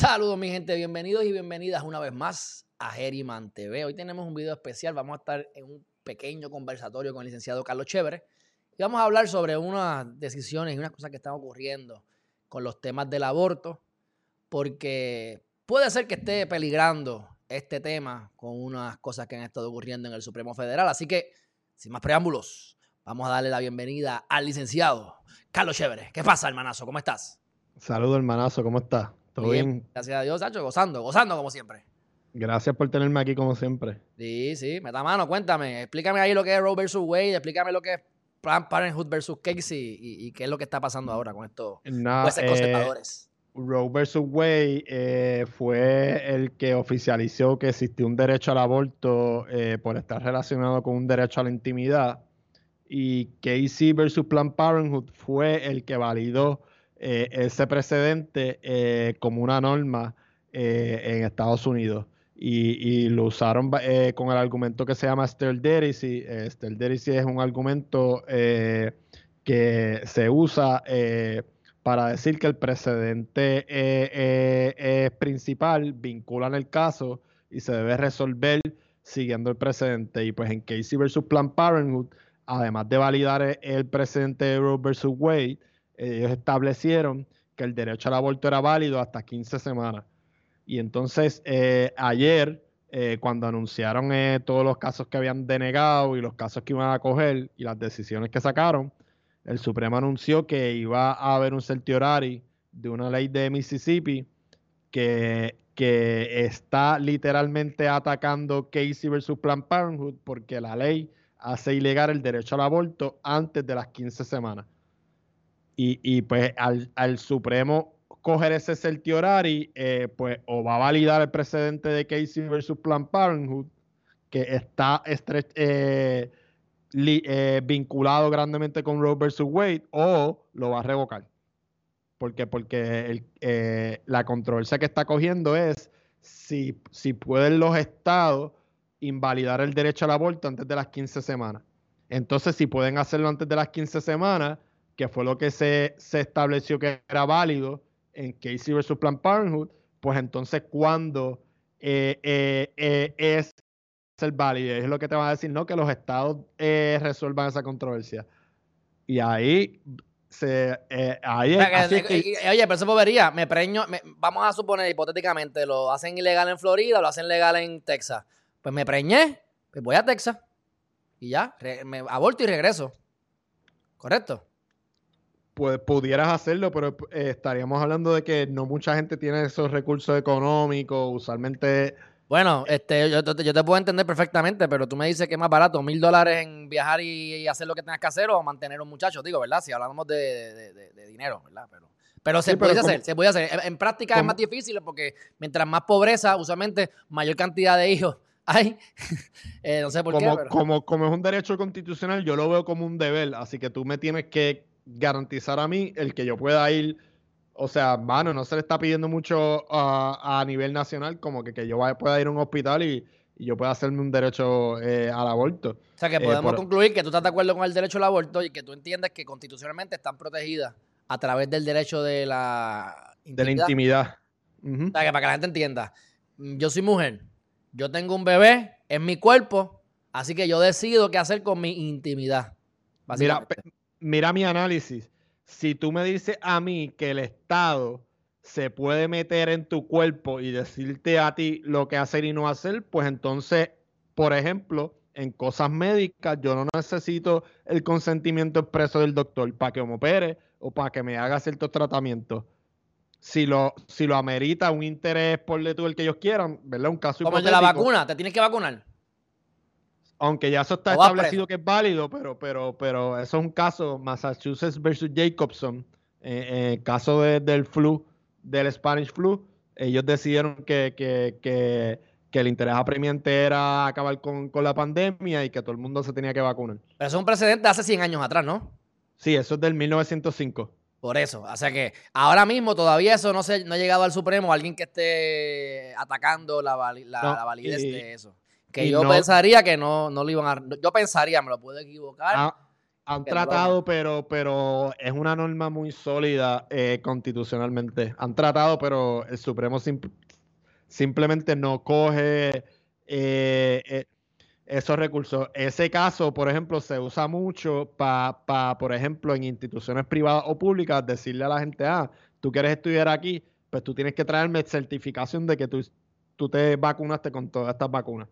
Saludos mi gente, bienvenidos y bienvenidas una vez más a Geriman TV. Hoy tenemos un video especial, vamos a estar en un pequeño conversatorio con el licenciado Carlos Chévere y vamos a hablar sobre unas decisiones y unas cosas que están ocurriendo con los temas del aborto, porque puede ser que esté peligrando este tema con unas cosas que han estado ocurriendo en el Supremo Federal. Así que, sin más preámbulos, vamos a darle la bienvenida al licenciado Carlos Chévere. ¿Qué pasa, hermanazo? ¿Cómo estás? Saludos, hermanazo. ¿Cómo estás? ¿Todo bien? Gracias a Dios, Sacho. Gozando, gozando como siempre. Gracias por tenerme aquí como siempre. Sí, sí. Meta mano, cuéntame. Explícame ahí lo que es Roe vs. Wade. Explícame lo que es Planned Parenthood versus Casey y, qué es lo que está pasando ahora con estos jueces conservadores. Roe versus Wade eh, fue el que oficializó que existía un derecho al aborto eh, por estar relacionado con un derecho a la intimidad. Y Casey versus Planned Parenthood fue el que validó eh, ese precedente como una norma en Estados Unidos. Y, lo usaron con el argumento que se llama Sterlderici. Sterlderici es un argumento que se usa para decir que el precedente eh, eh, principal, vinculan el caso y se debe resolver siguiendo el precedente. Y pues en Casey versus Planned Parenthood, además de validar el precedente de Roe versus Wade, ellos establecieron que el derecho al aborto era válido hasta 15 semanas. Y entonces eh, ayer, cuando anunciaron todos los casos que habían denegado y los casos que iban a coger y las decisiones que sacaron, el Supremo anunció que iba a haber un certiorari de una ley de Mississippi que, que está literalmente atacando Casey versus Planned Parenthood porque la ley hace ilegal el derecho al aborto antes de las 15 semanas. Y, pues al, Supremo coger ese certiorari, eh, pues o va a validar el precedente de Casey versus Planned Parenthood, que está eh, eh, vinculado grandemente con Roe versus Wade o lo va a revocar. Porque, porque eh, la controversia que está cogiendo es si, si pueden los estados invalidar el derecho al aborto antes de las 15 semanas. Entonces, si pueden hacerlo antes de las 15 semanas, que fue lo que se, se estableció que era válido en Casey versus Planned Parenthood, pues entonces cuando eh, es ser válido. Es lo que te va a decir, ¿no? Que los estados eh, resuelvan esa controversia. Y ahí se. Eh, ahí Oye, pero eso povería. Me preño. vamos a suponer hipotéticamente, lo hacen ilegal en Florida o lo hacen legal en Texas. Pues me preñé, pues voy a Texas. Y ya, me aborto y regreso. ¿Correcto? Pues pudieras hacerlo, pero eh, estaríamos hablando de que no mucha gente tiene esos recursos económicos. Usualmente bueno, este, yo, te puedo entender perfectamente, pero tú me dices que es más barato, mil dólares en viajar y, hacer lo que tengas que hacer o mantener un muchacho, digo, ¿verdad? Si hablamos de, dinero, ¿verdad? Pero, pero se puede hacer, se puede hacer. En, práctica es más difícil porque mientras más pobreza, usualmente mayor cantidad de hijos hay. Eh, no sé por qué. Como, como es un derecho constitucional, yo lo veo como un deber, así que tú me tienes que garantizar a mí el que yo pueda ir o sea, mano, no se le está pidiendo mucho a nivel nacional, como que, que yo pueda ir a un hospital y, yo pueda hacerme un derecho eh, al aborto. O sea, que eh, podemos concluir que tú estás de acuerdo con el derecho al aborto y que tú entiendes que constitucionalmente están protegidas a través del derecho de la intimidad. De la intimidad. O sea, que para que la gente entienda, mm, yo soy mujer, yo tengo un bebé en mi cuerpo, así que yo decido qué hacer con mi intimidad. Mira, mira mi análisis si tú me dices a mí que el Estado se puede meter en tu cuerpo y decirte a ti lo que hacer y no hacer, pues entonces, por ejemplo, en cosas médicas yo no necesito el consentimiento expreso del doctor para que me opere o para que me haga ciertos tratamientos. Si lo, si lo amerita un interés por de tú el que ellos quieran, ¿verdad? Un caso Como el de la vacuna, ¿te tienes que vacunar? Aunque ya eso está establecido que es válido, pero, pero, pero eso es un caso, Massachusetts versus Jacobson, eh, eh caso del flu, del Spanish flu, ellos decidieron que, que, que, que el interés apremiante era acabar con, la pandemia y que todo el mundo se tenía que vacunar. Pero eso es un precedente de hace 100 años atrás, ¿no? Sí, eso es del 1905. Por eso, o sea que ahora mismo todavía eso no, se, no ha llegado al Supremo, alguien que esté atacando la, validez de eso. Que yo pensaría que no, no lo iban a. Yo pensaría, me lo puedo equivocar. Han tratado, pero, pero es una norma muy sólida eh, constitucionalmente. Han tratado, pero el Supremo simplemente no coge eh, eh, esos recursos. Ese caso, por ejemplo, se usa mucho para, por ejemplo, en instituciones privadas o públicas, decirle a la gente, ah, tú quieres estudiar aquí, pues tú tienes que traerme certificación de que tú, tú te vacunaste con todas estas vacunas.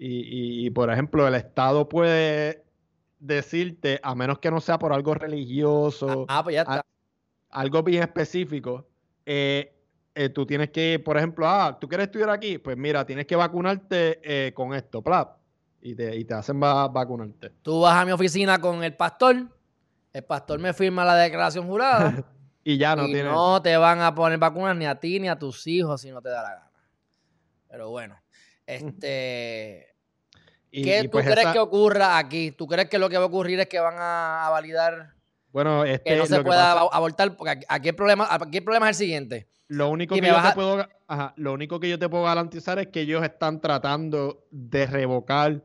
Y, por ejemplo, el Estado puede decirte, a menos que no sea por algo religioso, ah, pues ya está. algo bien específico, eh, eh, tú tienes que, por ejemplo, ah, tú quieres estudiar aquí, pues mira, tienes que vacunarte eh, con esto, plap, y te, y te hacen vacunarte. Tú vas a mi oficina con el pastor, el pastor me firma la declaración jurada. y ya no y No te van a poner vacunas ni a ti ni a tus hijos si no te da la gana. Pero bueno, este. ¿Qué tú pues crees que ocurra aquí? ¿Tú crees que lo que va a ocurrir es que van a, validar bueno, este, que no se pueda abortar? Porque aquí el, problema, aquí el problema es el siguiente. Lo único, que yo te puedo, lo único que yo te puedo garantizar es que ellos están tratando de revocar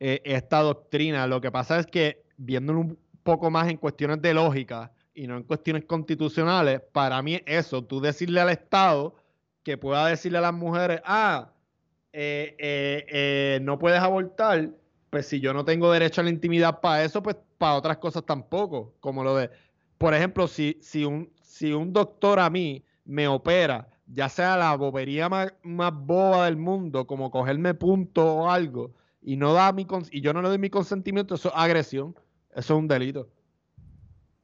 eh, esta doctrina. Lo que pasa es que, viéndolo un poco más en cuestiones de lógica y no en cuestiones constitucionales, para mí eso, tú decirle al Estado que pueda decirle a las mujeres, ah, eh, eh, eh, no puedes abortar, pues si yo no tengo derecho a la intimidad para eso, pues para otras cosas tampoco. Como lo de, por ejemplo, si, si, un, si un doctor a mí me opera, ya sea la bobería más, boba del mundo, como cogerme punto o algo, y no da mi y yo no le doy mi consentimiento, eso es agresión, eso es un delito.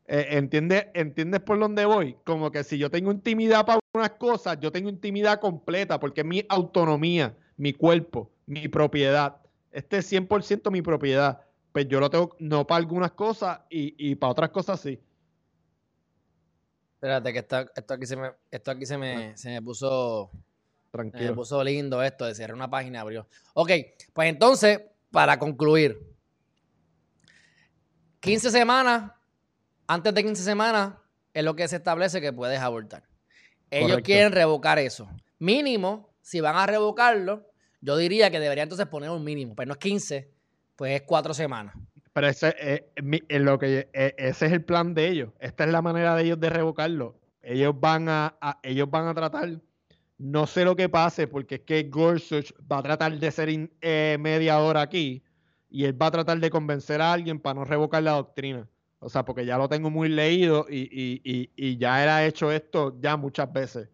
¿entiendes, ¿Entiendes por dónde voy? Como que si yo tengo intimidad para unas cosas, yo tengo intimidad completa, porque es mi autonomía mi cuerpo, mi propiedad. Este es 100% mi propiedad. Pues yo lo tengo, no para algunas cosas y, para otras cosas sí. Espérate, que esto, aquí, se me, esto aquí se me, se me puso. Tranquilo. Se me puso lindo esto de cerrar una página abrió. Ok, pues entonces, para concluir, 15 semanas, antes de 15 semanas, es lo que se establece que puedes abortar. Ellos quieren revocar eso. Mínimo si van a revocarlo, yo diría que debería entonces poner un mínimo. Pero no es 15, pues es cuatro semanas. Pero ese, eh, es lo que, eh, ese es el plan de ellos. Esta es la manera de ellos de revocarlo. Ellos van a, ellos van a tratar, no sé lo que pase, porque es que Gorsuch va a tratar de ser eh, media hora aquí y él va a tratar de convencer a alguien para no revocar la doctrina. O sea, porque ya lo tengo muy leído y, y, y ya él ha hecho esto ya muchas veces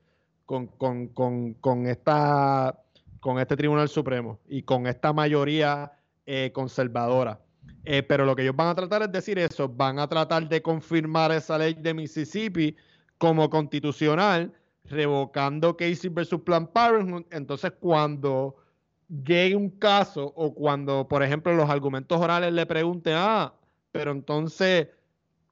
con, esta, con este Tribunal Supremo y con esta mayoría eh, conservadora. Eh, pero lo que ellos van a tratar es decir eso, van a tratar de confirmar esa ley de Mississippi como constitucional, revocando Casey versus Planned Parenthood. Entonces, cuando llegue un caso o cuando, por ejemplo, los argumentos orales le pregunten, ah, pero entonces,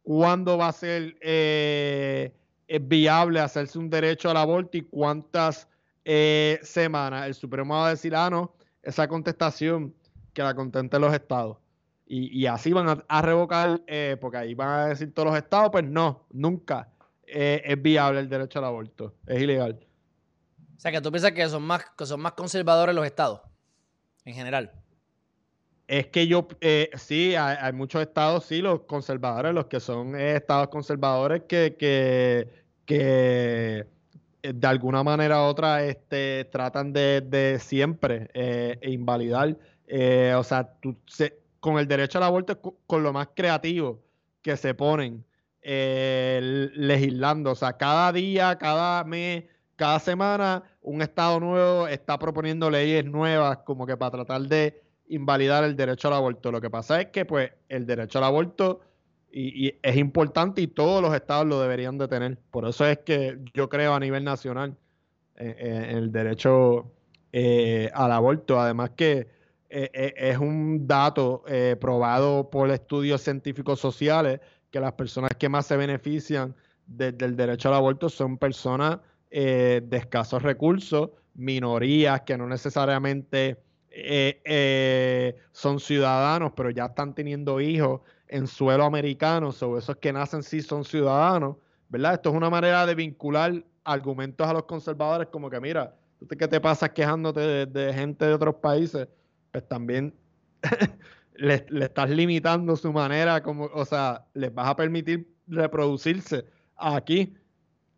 ¿cuándo va a ser eh, es viable hacerse un derecho al aborto y cuántas eh, semanas. El Supremo va a decir, ah, no, esa contestación que la contente los estados. Y, así van a, revocar, eh, porque ahí van a decir todos los estados, pues no, nunca eh, es viable el derecho al aborto, es ilegal. O sea, que tú piensas que son más, que son más conservadores los estados, en general. Es que yo, sí, hay, muchos estados, sí, los conservadores, los que son estados conservadores que, que, que eh, de alguna manera u otra este, tratan de, siempre eh, invalidar. Eh, o sea, con el derecho al aborto con lo más creativo que se ponen legislando. O sea, cada día, cada mes, cada semana, un Estado nuevo está proponiendo leyes nuevas como que para tratar de invalidar el derecho al aborto. Lo que pasa es que, pues, el derecho al aborto y, es importante y todos los estados lo deberían de tener. Por eso es que yo creo a nivel nacional eh, eh, el derecho eh, al aborto. Además que es un dato probado por estudios científicos sociales que las personas que más se benefician del derecho al aborto son personas de escasos recursos, minorías que no necesariamente son ciudadanos, pero ya están teniendo hijos en suelo americano, sobre esos que nacen sí son ciudadanos, ¿verdad? Esto es una manera de vincular argumentos a los conservadores como que, mira, ¿tú qué te pasas quejándote de, gente de otros países? Pues también le, estás limitando su manera, como, o sea, les vas a permitir reproducirse aquí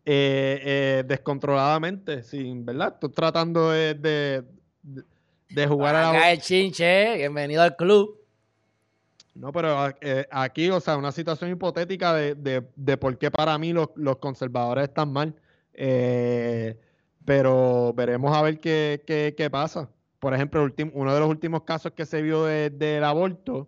eh, eh, descontroladamente, sin, ¿verdad? Estoy tratando de, jugar a la... el chinche, bienvenido al club. No, pero eh, aquí, o sea, una situación hipotética de, de, por qué para mí los, los conservadores están mal. pero veremos a ver qué, qué, qué pasa por ejemplo, uno de los últimos casos que se vio del aborto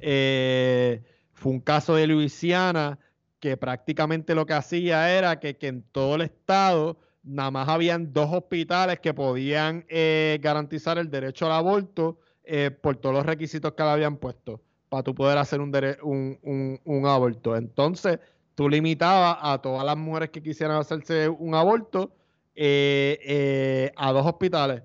eh, fue un caso de Luisiana que prácticamente lo que hacía era que, en todo el estado nada más habían dos hospitales que podían eh, garantizar el derecho al aborto eh, por todos los requisitos que le habían puesto para tú poder hacer un, un, aborto. Entonces, tú limitabas a todas las mujeres que quisieran hacerse un aborto a dos hospitales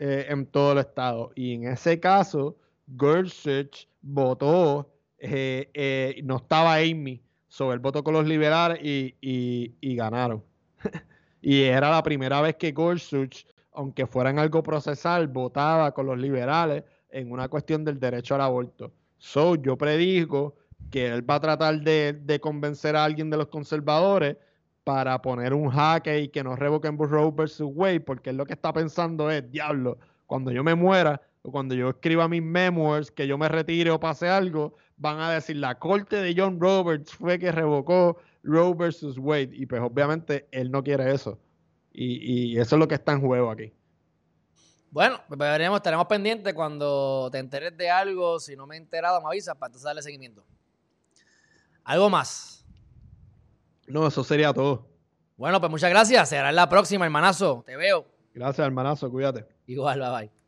eh, en todo el estado. Y en ese caso, Gorsuch votó, eh, eh, no estaba Amy, sobre el voto con los liberales y, ganaron. y era la primera vez que Gorsuch, aunque fuera en algo procesal, votaba con los liberales en una cuestión del derecho al aborto. So, yo predigo que él va a tratar de, de convencer a alguien de los conservadores para poner un jaque y que no revoquen Roe versus Wade, porque él lo que está pensando es, diablo, cuando yo me muera cuando yo escriba mis memoirs, que yo me retire o pase algo, van a decir, la corte de John Roberts fue que revocó Roe versus Wade. Y pues obviamente él no quiere eso. Y, y eso es lo que está en juego aquí. Bueno, pues veremos, estaremos pendientes cuando te enteres de algo. Si no me he enterado, me avisas para entonces darle seguimiento. ¿Algo más? No, eso sería todo. Bueno, pues muchas gracias. Será en la próxima, hermanazo. Te veo. Gracias, hermanazo. Cuídate. Igual, bye bye.